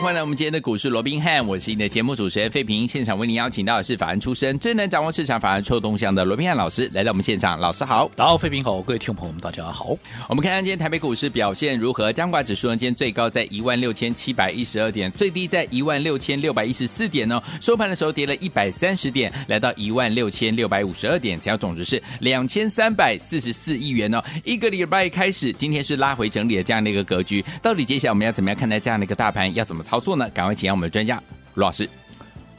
欢迎来我们今天的股市罗宾汉，我是你的节目主持人费平。现场为您邀请到的是法案出身、最能掌握市场法案臭动向的罗宾汉老师来到我们现场。老师好，然后费平好，各位听众朋友们大家好。我们看看今天台北股市表现如何？加权指数呢，今天最高在一万六千七百一十二点，最低在一万六千六百一十四点呢。收盘的时候跌了一百三十点，来到一万六千六百五十二点，成交总值是两千三百四十四亿元哦。一个礼拜开始，今天是拉回整理的这样的一个格局，到底接下来我们要怎么样看待这样的一个大盘？要怎么操作呢？赶快请教我们的专家卢老师。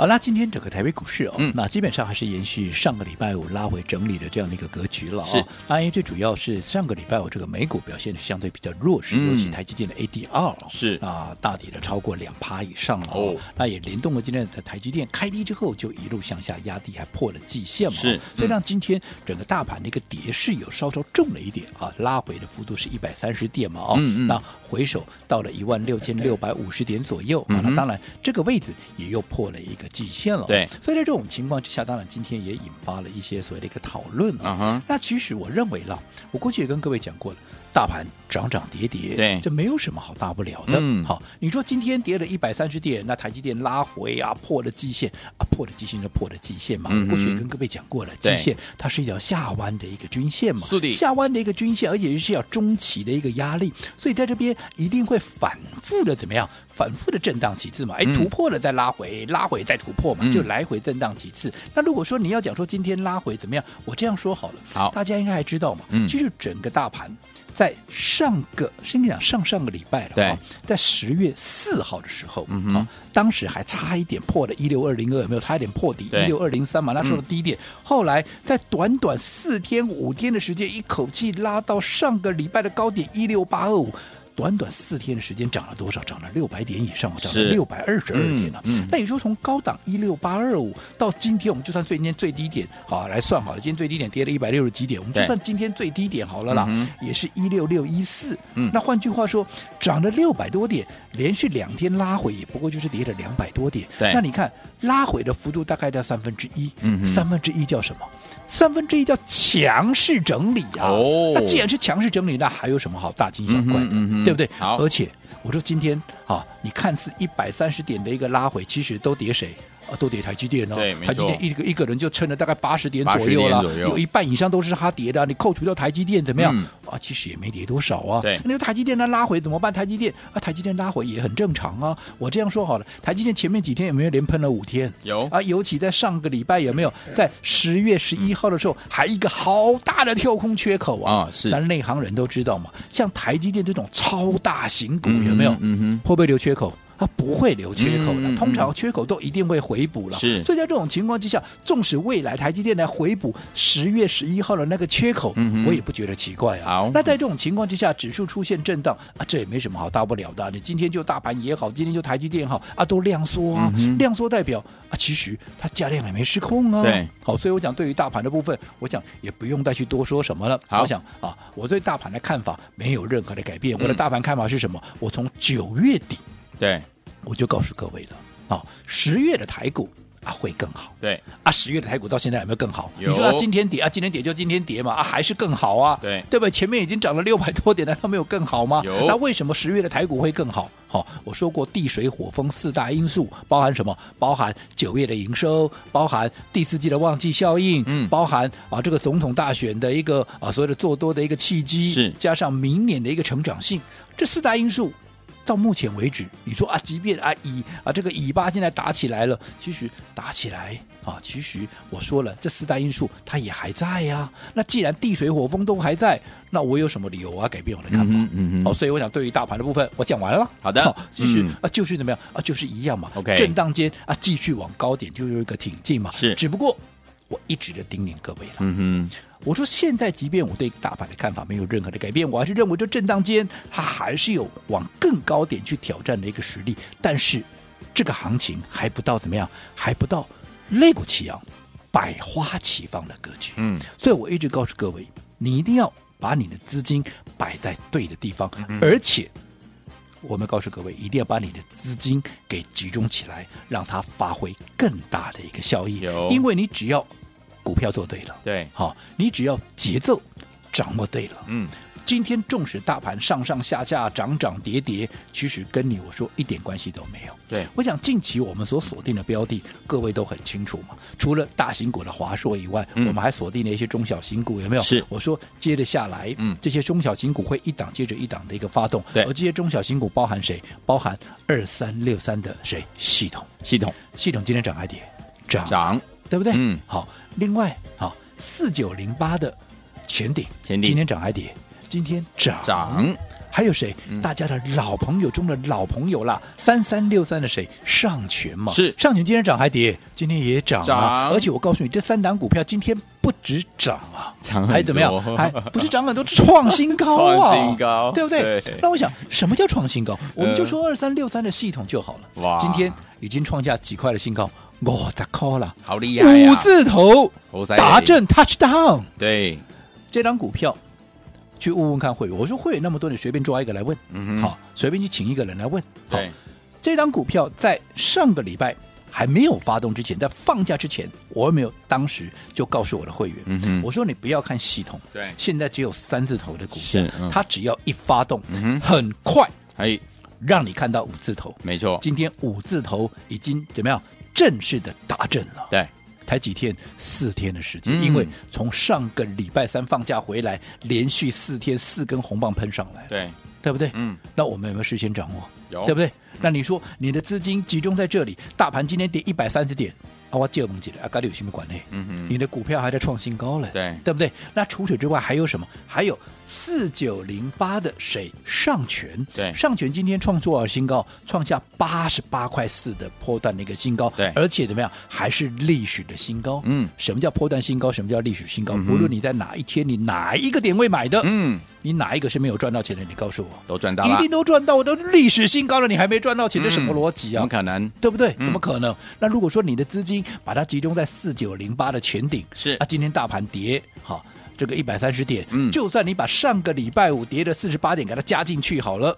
好，那今天整个台北股市哦，嗯、那基本上还是延续上个礼拜五拉回整理的这样的一个格局了、哦。是，那因为最主要是上个礼拜五这个美股表现的相对比较弱势，嗯、尤其台积电的 ADR 是啊，大跌的超过两趴以上了哦。那也联动了今天的台积电开低之后就一路向下压低，还破了季线嘛。是，所以让今天整个大盘的一个跌势有稍稍重了一点啊，拉回的幅度是一百三十点嘛哦。嗯嗯。那回首到了一万六千六百五十点左右、嗯、啊，那当然这个位置也又破了一个季线了。对。所以在这种情况之下，当然今天也引发了一些所谓的一个讨论啊。Uh huh. 那其实我认为了，我过去也跟各位讲过了。大盘涨涨跌跌，对，这没有什么好大不了的。嗯，好，你说今天跌了一百三十点，那台积电拉回啊，破了基线啊，破了基线就破了基线嘛。嗯、过去也跟各位讲过了，基线它是一条下弯的一个均线嘛，的下弯的一个均线，而且是要中期的一个压力，所以在这边一定会反复的怎么样？反复的震荡几次嘛？哎，突破了再拉回，拉回再突破嘛，就来回震荡几次。嗯、那如果说你要讲说今天拉回怎么样？我这样说好了，好，大家应该还知道嘛。嗯，其实整个大盘。在上个，先讲上上个礼拜了，对，在十月四号的时候，嗯哼，当时还差一点破了一六二零二，有没有差一点破底一六二零三嘛？那时候的低点，后来在短短四天五天的时间，一口气拉到上个礼拜的高点一六八二五。短短四天的时间涨了多少？涨了六百点以上，涨了六百二十二点了。嗯，那也就是说从高档一六八二五到今天，我们就算最今天最低点好来算好了，今天最低点跌了一百六十几点，我们就算今天最低点好了啦，嗯、也是一六六一四。嗯，那换句话说，涨了六百多点，连续两天拉回也不过就是跌了两百多点。那你看拉回的幅度大概在三分之一。三分之一叫什么？三分之一叫强势整理啊！哦，那既然是强势整理，那还有什么好大惊小怪的？对不对？好，而且我说今天啊，你看似一百三十点的一个拉回，其实都跌谁？啊，都跌台积电哦，台积电一个一个人就撑了大概八十点左右了，有一半以上都是他跌的。你扣除掉台积电怎么样？嗯、啊，其实也没跌多少啊。对，那个台积电它拉回怎么办？台积电啊，台积电拉回也很正常啊。我这样说好了，台积电前面几天有没有连喷了五天？有啊，尤其在上个礼拜有没有在十月十一号的时候，还一个好大的跳空缺口啊？啊，是。但内行人都知道嘛，像台积电这种超大型股有没有？嗯哼，会不会留缺口？它不会留缺口的，通常缺口都一定会回补了。是，所以在这种情况之下，纵使未来台积电来回补十月十一号的那个缺口，我也不觉得奇怪啊。那在这种情况之下，指数出现震荡啊，这也没什么好大不了的。你今天就大盘也好，今天就台积电也好啊，都量缩啊，量缩代表啊，其实它价量也没失控啊。对，好，所以我讲对于大盘的部分，我想也不用再去多说什么了。好，我想啊，我对大盘的看法没有任何的改变。我的大盘看法是什么？我从九月底对。我就告诉各位了，啊，十月的台股啊会更好，对啊，十月的台股到现在有没有更好？有你说啊，今天跌啊，今天跌就今天跌嘛，啊，还是更好啊，对对不对？前面已经涨了六百多点难道没有更好吗？有，那为什么十月的台股会更好？好，我说过地水火风四大因素，包含什么？包含九月的营收，包含第四季的旺季效应，嗯，包含啊这个总统大选的一个啊所谓的做多的一个契机，是加上明年的一个成长性，这四大因素。到目前为止，你说啊，即便啊以啊这个以巴现在打起来了，其实打起来啊，其实我说了，这四大因素它也还在呀、啊。那既然地水火风都还在，那我有什么理由啊改变我的看法？嗯嗯嗯。哦，所以我想对于大盘的部分，我讲完了。好的，其实、嗯、啊就是怎么样啊，就是一样嘛。OK，震荡间啊继续往高点就是一个挺进嘛。是，只不过我一直的叮咛各位了。嗯哼。我说，现在即便我对大盘的看法没有任何的改变，我还是认为这震荡间它还是有往更高点去挑战的一个实力。但是，这个行情还不到怎么样，还不到肋骨齐扬、百花齐放的格局。嗯，所以我一直告诉各位，你一定要把你的资金摆在对的地方，嗯、而且我们告诉各位，一定要把你的资金给集中起来，让它发挥更大的一个效益。因为你只要股票做对了，对，好，你只要节奏掌握对了，嗯。今天纵使大盘上上下下涨涨跌跌，其实跟你我说一点关系都没有。对，我想近期我们所锁定的标的，各位都很清楚嘛。除了大型股的华硕以外，嗯、我们还锁定了一些中小型股，有没有？是。我说接着下来，嗯，这些中小型股会一档接着一档的一个发动。对。而这些中小型股包含谁？包含二三六三的谁？系统。系统。系统今天涨还跌？涨。涨。对不对？嗯。好，另外好，四九零八的前顶，前顶今天涨还跌？今天涨涨，还有谁？嗯、大家的老朋友中的老朋友啦，三三六三的谁？上权嘛，是上权今天涨还跌？今天也涨啊！而且我告诉你，这三档股票今天不止涨啊，涨还怎么样？还不是涨很多，创新高啊！创新高，对不对？对那我想，什么叫创新高？我们就说二三六三的系统就好了。哇，今天已经创下几块的新高，我咋靠了？好厉害、啊、五字头达阵 touchdown，对，这张股票。去问问看会员，我说会员那么多，你随便抓一个来问，嗯、好，随便去请一个人来问。好，这张股票在上个礼拜还没有发动之前，在放假之前，我有没有当时就告诉我的会员，嗯、我说你不要看系统，对，现在只有三字头的股票，嗯、它只要一发动，嗯、很快，哎，让你看到五字头，没错，今天五字头已经怎么样正式的达阵了，对。才几天，四天的时间，嗯、因为从上个礼拜三放假回来，连续四天四根红棒喷上来，对，对不对？嗯，那我们有没有事先掌握？有，对不对？那你说你的资金集中在这里，大盘今天跌一百三十点，啊，我借我们几了啊，跟你有什么关系？嗯哼，你的股票还在创新高了，对，对不对？那除此之外还有什么？还有四九零八的谁？上权，对，上权今天创多少新高？创下八十八块四的波段的一个新高，对，而且怎么样？还是历史的新高。嗯，什么叫波段新高？什么叫历史新高？嗯、无论你在哪一天，你哪一个点位买的，嗯，你哪一个是没有赚到钱的？你告诉我，都赚到了，一定都赚到，我都历史新高了，你还没赚到钱，这什么逻辑啊？怎么可能？对不对？嗯、怎么可能？那如果说你的资金把它集中在四九零八的前顶，是啊，今天大盘跌，好，这个一百三十点，嗯，就算你把上个礼拜五跌的四十八点给它加进去好了，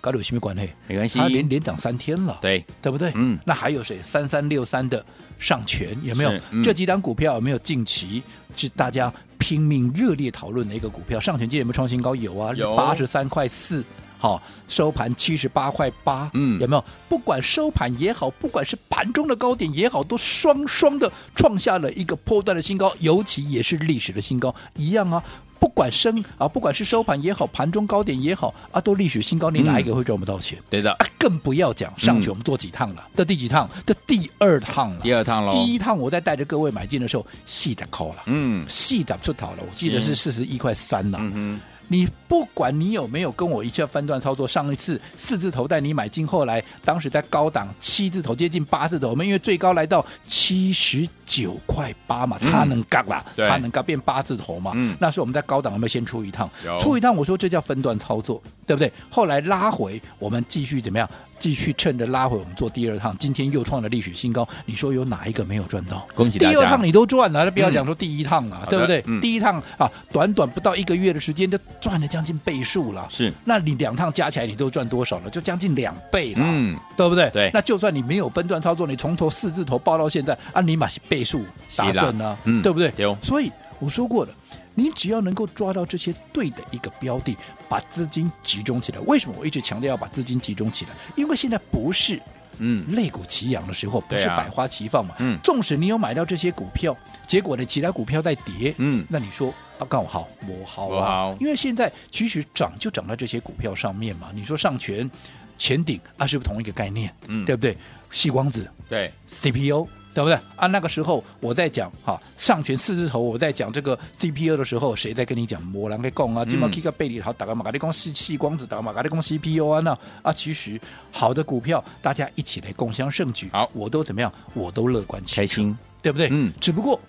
搞得有什么关系？没关系，它连连涨三天了，对，对不对？嗯，那还有谁？三三六三的上权有没有？嗯、这几档股票有没有近期是大家拼命热烈讨论的一个股票？上权今天有没有创新高？有啊，有八十三块四。好，收盘七十八块八，嗯，有没有？不管收盘也好，不管是盘中的高点也好，都双双的创下了一个波段的新高，尤其也是历史的新高，一样啊。不管升啊，不管是收盘也好，盘中高点也好啊，都历史新高，你哪一个会赚不到钱？嗯、对的、啊，更不要讲上去我们做几趟了，这、嗯、第几趟？这第二趟了，第二趟了。第一趟我在带着各位买进的时候，细的扣了，嗯，细的出逃了，我记得是四十一块三了，嗯哼。你不管你有没有跟我一下分段操作，上一次四字头带你买进，后来当时在高档七字头接近八字头，我们因为最高来到七十九块八嘛，差能杠啦，差能杠变八字头嘛。嗯，那时候我们在高档有没有先出一趟？出一趟，我说这叫分段操作，对不对？后来拉回，我们继续怎么样？继续趁着拉回，我们做第二趟，今天又创了历史新高。你说有哪一个没有赚到？恭喜大家！第二趟你都赚了，那不要讲说第一趟了，嗯、对不对？嗯、第一趟啊，短短不到一个月的时间就赚了将近倍数了。是，那你两趟加起来你都赚多少了？就将近两倍了，嗯，对不对？对。那就算你没有分段操作，你从头四字头报到现在，啊，你马是倍数达阵呢，嗯，对不对？有。所以我说过了。你只要能够抓到这些对的一个标的，把资金集中起来。为什么我一直强调要把资金集中起来？因为现在不是嗯肋骨齐扬的时候，不是百花齐放嘛。嗯，纵使你有买到这些股票，结果呢，其他股票在跌，嗯，那你说啊，刚好我好啊，好，因为现在其实涨就涨在这些股票上面嘛。你说上权、前顶啊，是不是同一个概念？嗯，对不对？细光子对 CPU。对不对啊？那个时候我在讲哈上权四字头，我在讲这个 CPU 的时候，谁在跟你讲？摩兰给供啊，金毛 K 个贝里好打个马嘎利光细细光子打个马嘎利光 CPU 啊那啊，其实好的股票大家一起来共襄盛举，好，我都怎么样？我都乐观开心，对不对？嗯，只不过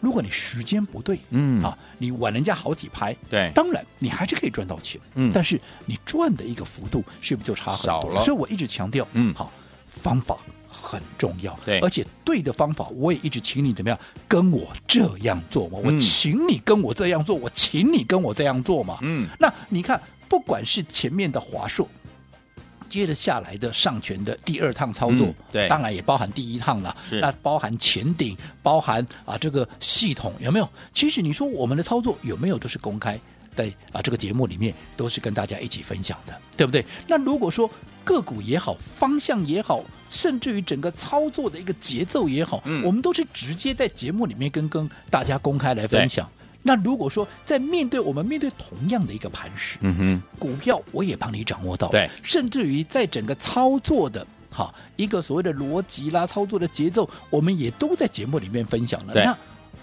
如果你时间不对，嗯啊，你晚人家好几拍，对，当然你还是可以赚到钱，嗯，但是你赚的一个幅度是不是就差很多？少了。所以我一直强调，嗯，好方法。很重要。对，而且对的方法，我也一直请你怎么样跟我这样做嘛？我请你跟我这样做，嗯、我请你跟我这样做嘛？嗯，那你看，不管是前面的华硕。接着下来的上权的第二趟操作，嗯、对，当然也包含第一趟了。是，那包含前顶，包含啊这个系统有没有？其实你说我们的操作有没有都是公开在啊这个节目里面都是跟大家一起分享的，对不对？那如果说个股也好，方向也好，甚至于整个操作的一个节奏也好，嗯、我们都是直接在节目里面跟跟大家公开来分享。那如果说在面对我们面对同样的一个盘势，嗯哼，股票我也帮你掌握到，对，甚至于在整个操作的哈一个所谓的逻辑啦，操作的节奏，我们也都在节目里面分享了。那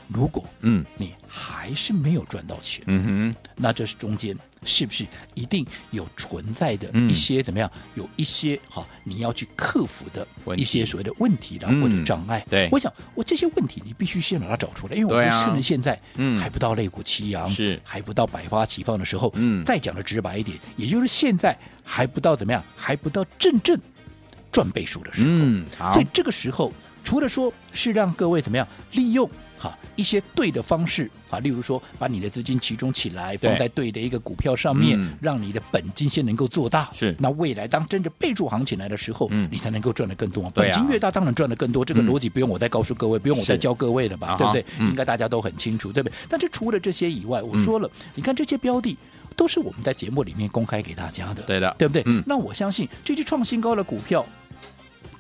如果嗯。你还是没有赚到钱，嗯哼，那这是中间是不是一定有存在的一些怎么样？嗯、有一些哈你要去克服的一些所谓的问题的或者障碍。对，我想我这些问题你必须先把它找出来，因为我们趁着现在嗯。还不到类股齐扬，是。还不到百花齐放的时候，嗯，再讲的直白一点，也就是现在还不到怎么样，还不到真正赚倍数的时候，嗯，好，所以这个时候除了说是让各位怎么样利用。好，一些对的方式啊，例如说，把你的资金集中起来，放在对的一个股票上面，嗯、让你的本金先能够做大。是，那未来当真正备注行情来的时候，嗯，你才能够赚得更多。本金越大，当然赚得更多。这个逻辑不用我再告诉各位，嗯、不用我再教各位了吧？对不对？嗯、应该大家都很清楚，对不对？但是除了这些以外，我说了，嗯、你看这些标的都是我们在节目里面公开给大家的，对的，对不对？嗯，那我相信这些创新高的股票。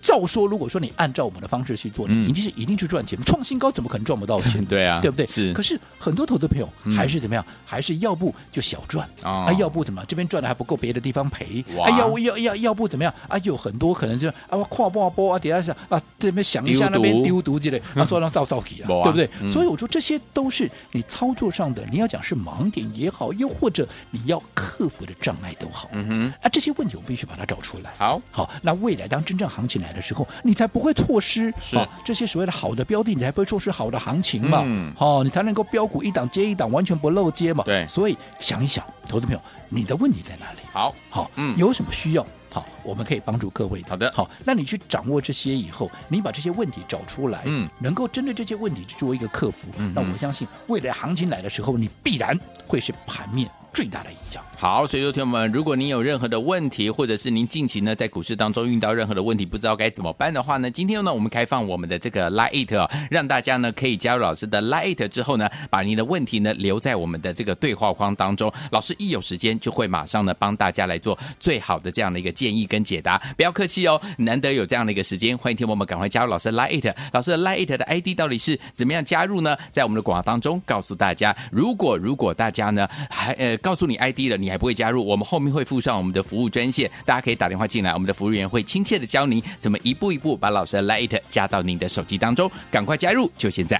照说，如果说你按照我们的方式去做，你一定是一定去赚钱。创新高怎么可能赚不到钱？对啊，对不对？是。可是很多投资朋友还是怎么样？还是要不就小赚啊，要不怎么这边赚的还不够，别的地方赔。哎，要要要要不怎么样啊？有很多可能就啊，跨波啊波啊，底下想啊，这边想一下那边丢毒之类，啊，说让造造起啊，对不对？所以我说这些都是你操作上的，你要讲是盲点也好，又或者你要克服的障碍都好。嗯哼，啊，这些问题我必须把它找出来。好，好，那未来当真正行情来的时候，你才不会错失是、哦、这些所谓的好的标的，你才不会错失好的行情嘛。嗯，好、哦，你才能够标股一档接一档，完全不漏接嘛。对，所以想一想，投资朋友，你的问题在哪里？好，好，嗯，有什么需要？好，我们可以帮助各位的。好的，好，那你去掌握这些以后，你把这些问题找出来，嗯，能够针对这些问题去做一个克服。嗯，那我相信未来行情来的时候，你必然会是盘面最大的影响。好，所以说，听友们，如果您有任何的问题，或者是您近期呢在股市当中遇到任何的问题，不知道该怎么办的话呢，今天呢我们开放我们的这个 Lite 哦，让大家呢可以加入老师的 Lite 之后呢，把您的问题呢留在我们的这个对话框当中，老师一有时间就会马上呢帮大家来做最好的这样的一个建议跟解答。不要客气哦，难得有这样的一个时间，欢迎听友们赶快加入老师 Lite。老师的 Lite 的 ID 到底是怎么样加入呢？在我们的广告当中告诉大家，如果如果大家呢还呃告诉你 ID 了，你还不会加入我们。后面会附上我们的服务专线，大家可以打电话进来，我们的服务员会亲切的教您怎么一步一步把老师的 Light 加到您的手机当中，赶快加入，就现在！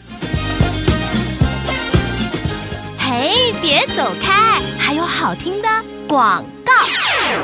嘿，别走开，还有好听的广。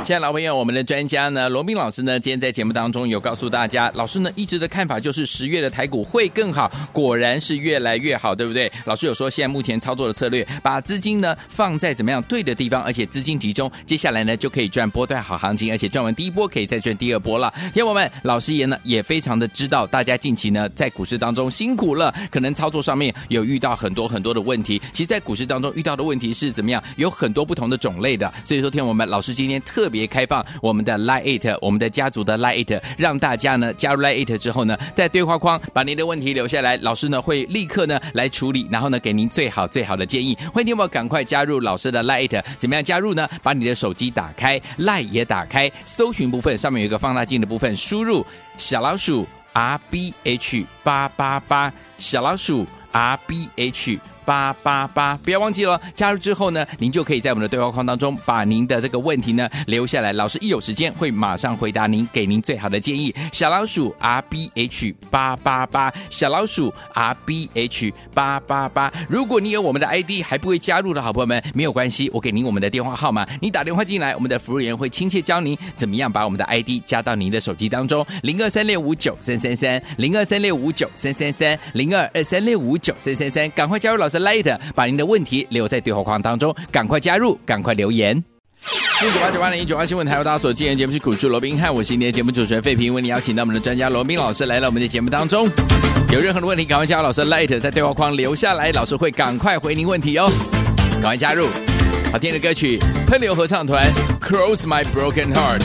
亲爱的老朋友，我们的专家呢，罗宾老师呢，今天在节目当中有告诉大家，老师呢一直的看法就是十月的台股会更好，果然是越来越好，对不对？老师有说，现在目前操作的策略，把资金呢放在怎么样对的地方，而且资金集中，接下来呢就可以赚波段好行情，而且赚完第一波可以再赚第二波了。听友们，老师也呢也非常的知道，大家近期呢在股市当中辛苦了，可能操作上面有遇到很多很多的问题。其实，在股市当中遇到的问题是怎么样，有很多不同的种类的。所以说，听友们，老师今天特特。别开放我们的 Lite，我们的家族的 Lite，让大家呢加入 Lite 之后呢，在对话框把您的问题留下来，老师呢会立刻呢来处理，然后呢给您最好最好的建议。欢迎你们赶快加入老师的 Lite，怎么样加入呢？把你的手机打开，Lite 也打开，搜寻部分上面有一个放大镜的部分，输入小老鼠 R B H 八八八，小老鼠 R B H。八八八，不要忘记了，加入之后呢，您就可以在我们的对话框当中把您的这个问题呢留下来，老师一有时间会马上回答您，给您最好的建议。小老鼠 R B H 八八八，小老鼠 R B H 八八八。如果你有我们的 ID 还不会加入的好朋友们，没有关系，我给您我们的电话号码，你打电话进来，我们的服务员会亲切教您怎么样把我们的 ID 加到您的手机当中，零二三六五九三三三，零二三六五九三三三，零二二三六五九三三三，赶快加入老师。Lite，把您的问题留在对话框当中，赶快加入，赶快留言。四九八九八零一九八新闻台，由大家所今天节目是股市罗宾汉，我是今天节目主持人费平，为你邀请到我们的专家罗宾老师来到我们的节目当中。有任何的问题，赶快加入老师的 Light，在对话框留下来，老师会赶快回您问题哦。赶快加入，好听的歌曲，喷流合唱团，Cross My Broken Heart。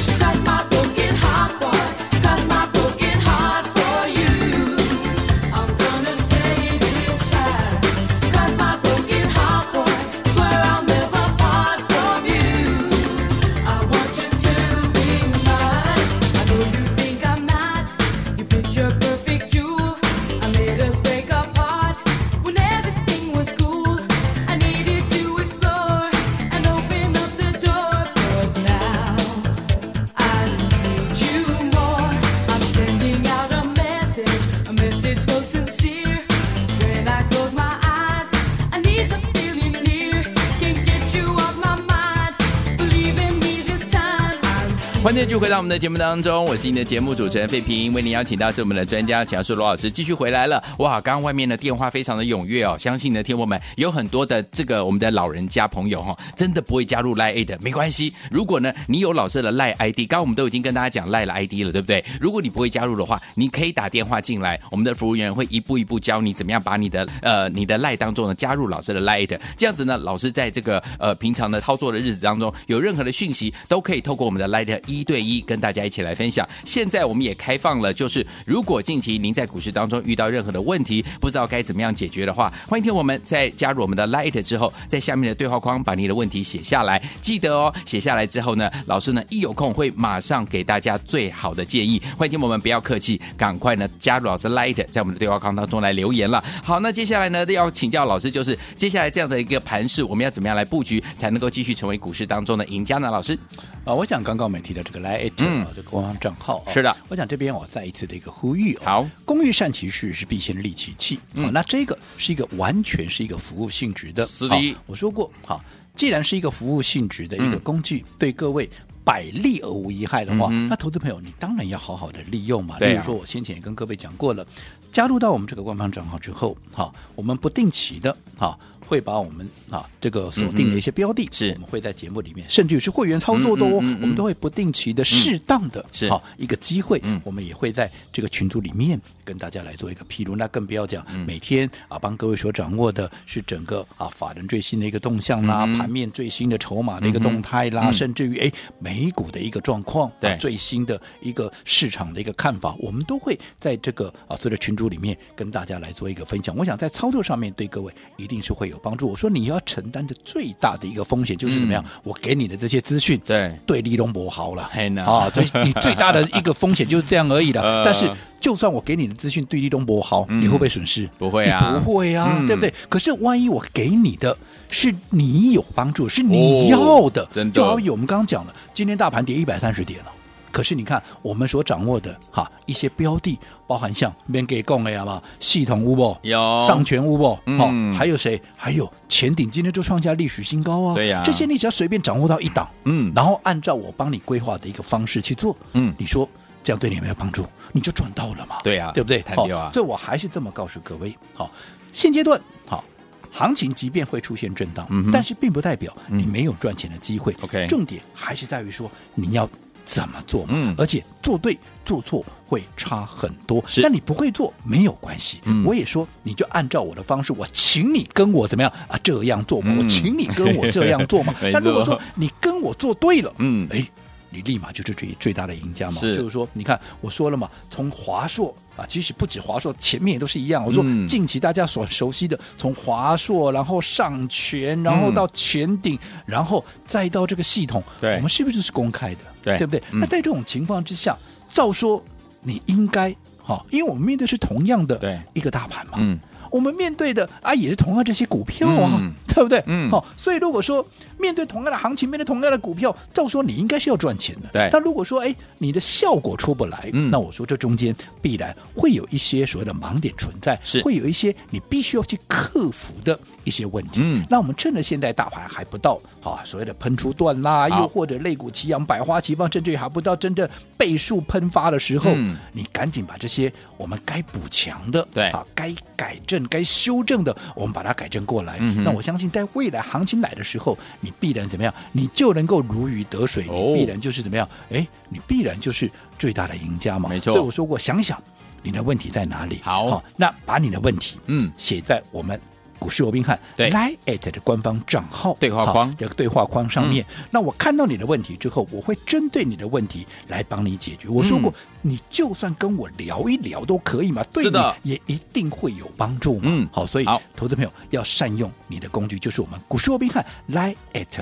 我们的节目当中，我是你的节目主持人费平，为您邀请到是我们的专家强势罗老师继续回来了。哇，刚刚外面的电话非常的踊跃哦，相信呢，听我们有很多的这个我们的老人家朋友哈、哦，真的不会加入 Line 的，没关系。如果呢，你有老师的 l i e ID，刚刚我们都已经跟大家讲 l i e 的 ID 了，对不对？如果你不会加入的话，你可以打电话进来，我们的服务员会一步一步教你怎么样把你的呃你的 l i e 当中呢加入老师的 Line，这样子呢，老师在这个呃平常的操作的日子当中，有任何的讯息都可以透过我们的赖 i 一对一跟大家。一起来分享。现在我们也开放了，就是如果近期您在股市当中遇到任何的问题，不知道该怎么样解决的话，欢迎听我们在加入我们的 Light 之后，在下面的对话框把你的问题写下来。记得哦，写下来之后呢，老师呢一有空会马上给大家最好的建议。欢迎听我们不要客气，赶快呢加入老师 Light，在我们的对话框当中来留言了。好，那接下来呢要请教老师，就是接下来这样的一个盘势，我们要怎么样来布局，才能够继续成为股市当中的赢家呢？老师啊，我想刚刚我们提到这个 Light。嗯啊，这个官方账号是的，我想这边我再一次的一个呼吁，好，工欲善其事，是必先利其器。嗯，那这个是一个完全是一个服务性质的，是的。我说过，好，既然是一个服务性质的一个工具，对各位百利而无一害的话，那投资朋友你当然要好好的利用嘛。例如说，我先前也跟各位讲过了，加入到我们这个官方账号之后，好，我们不定期的，好。会把我们啊这个锁定的一些标的，是、嗯、我们会在节目里面，甚至于是会员操作的哦，我们都会不定期的、适当的，是。好一个机会，嗯、我们也会在这个群组里面跟大家来做一个披露。那更不要讲，每天啊帮各位所掌握的是整个啊法人最新的一个动向啦，嗯、盘面最新的筹码的一个动态啦，嗯、甚至于哎美股的一个状况，对、啊、最新的一个市场的一个看法，我们都会在这个啊所有的群组里面跟大家来做一个分享。我想在操作上面对各位一定是会有。帮助我说，你要承担的最大的一个风险就是怎么样？嗯、我给你的这些资讯，对对，利东博好了，啊，所以你最大的一个风险就是这样而已的。呃、但是，就算我给你的资讯对立东博好，嗯、你会不会损失？不会啊，不会啊，嗯、对不对？可是万一我给你的是你有帮助，是你要的，哦、真的就好比我们刚刚讲了，今天大盘跌一百三十点了。可是你看，我们所掌握的哈一些标的，包含像免给供的嘛，系统乌不有上权屋不，嗯，还有谁？还有前顶今天就创下历史新高啊！对呀，这些你只要随便掌握到一档，嗯，然后按照我帮你规划的一个方式去做，嗯，你说这样对你有没有帮助？你就赚到了嘛？对呀，对不对？好，所以我还是这么告诉各位，好，现阶段好行情即便会出现震荡，嗯，但是并不代表你没有赚钱的机会。OK，重点还是在于说你要。怎么做嘛？嗯，而且做对做错会差很多。是，但你不会做没有关系。嗯，我也说你就按照我的方式，我请你跟我怎么样啊？这样做嘛，我请你跟我这样做嘛。但如果说你跟我做对了，嗯，哎。你立马就是最最大的赢家嘛？是就是说，你看我说了嘛，从华硕啊，其实不止华硕，前面也都是一样。我说近期大家所熟悉的，从华硕，然后上全，然后到前顶，嗯、然后再到这个系统，对我们是不是是公开的？对，对不对？嗯、那在这种情况之下，照说你应该哈，因为我们面对是同样的一个大盘嘛。嗯。我们面对的啊，也是同样这些股票啊，嗯、对不对？嗯，好、哦，所以如果说面对同样的行情，面对同样的股票，照说你应该是要赚钱的。对。但如果说哎，你的效果出不来，嗯、那我说这中间必然会有一些所谓的盲点存在，是会有一些你必须要去克服的一些问题。嗯。那我们趁着现在大盘还不到啊，所谓的喷出段啦，又或者肋骨齐扬、百花齐放，甚至于还不到真正倍数喷发的时候，嗯、你赶紧把这些我们该补强的，对啊，该改正。该修正的，我们把它改正过来。嗯、那我相信。在未来行情来的时候，你必然怎么样？你就能够如鱼得水，你必然就是怎么样？哎，你必然就是最大的赢家嘛。没错。所以我说过，想想你的问题在哪里？好，好，那把你的问题嗯写在我们。股市罗宾汉对，Line@ 的官方账号对话框这个对话框上面，嗯、那我看到你的问题之后，我会针对你的问题来帮你解决。我说过，嗯、你就算跟我聊一聊都可以嘛，对的也一定会有帮助嘛。嗯，好，所以好投资朋友要善用你的工具，就是我们股市罗宾汉 Line@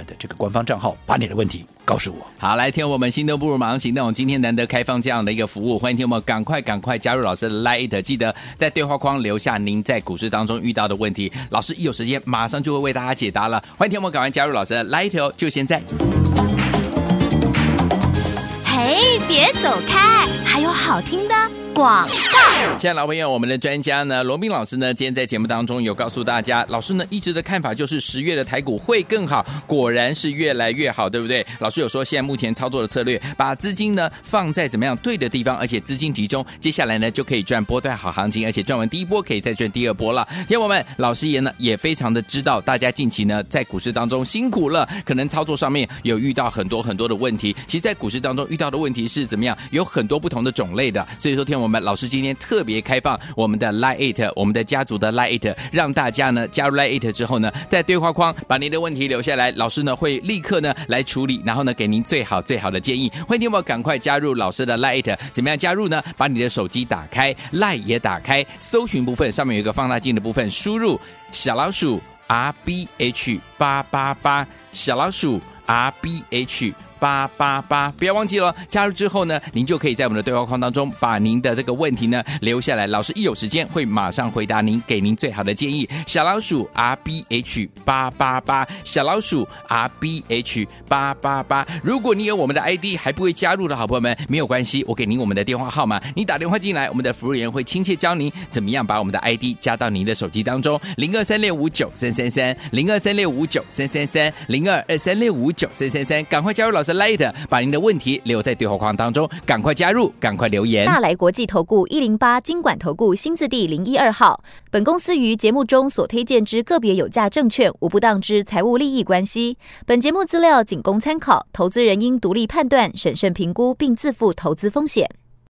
的这个官方账号，把你的问题。告诉我，好，来听我们心动不如马上行动。今天难得开放这样的一个服务，欢迎听我们赶快赶快加入老师的 Lite，记得在对话框留下您在股市当中遇到的问题，老师一有时间马上就会为大家解答了。欢迎听我们赶快加入老师的哦，就现在。哎，别走开，还有好听的广告。亲爱的老朋友，我们的专家呢，罗宾老师呢，今天在节目当中有告诉大家，老师呢一直的看法就是十月的台股会更好，果然是越来越好，对不对？老师有说，现在目前操作的策略，把资金呢放在怎么样对的地方，而且资金集中，接下来呢就可以赚波段好行情，而且赚完第一波可以再赚第二波了。听我们，老师也呢也非常的知道，大家近期呢在股市当中辛苦了，可能操作上面有遇到很多很多的问题。其实，在股市当中遇到的问题是怎么样，有很多不同的种类的。所以说，听我们老师今天。特别开放我们的 Line，我们的家族的 Line，让大家呢加入 Line 之后呢，在对话框把您的问题留下来，老师呢会立刻呢来处理，然后呢给您最好最好的建议。欢迎你们赶快加入老师的 Line，怎么样加入呢？把你的手机打开，Line 也打开，搜寻部分上面有一个放大镜的部分，输入小老鼠 R B H 八八八，小老鼠 R B H。八八八，不要忘记了，加入之后呢，您就可以在我们的对话框当中把您的这个问题呢留下来，老师一有时间会马上回答您，给您最好的建议。小老鼠 R B H 八八八，小老鼠 R B H 八八八。如果你有我们的 ID 还不会加入的好朋友们，没有关系，我给您我们的电话号码，你打电话进来，我们的服务员会亲切教您怎么样把我们的 ID 加到您的手机当中，零二三六五九三三三，零二三六五九三三三，零二二三六五九三三三，赶快加入老师。Lite，把您的问题留在对话框当中，赶快加入，赶快留言。大来国际投顾一零八金管投顾新字第零一二号。本公司于节目中所推荐之个别有价证券，无不当之财务利益关系。本节目资料仅供参考，投资人应独立判断、审慎评估，并自负投资风险。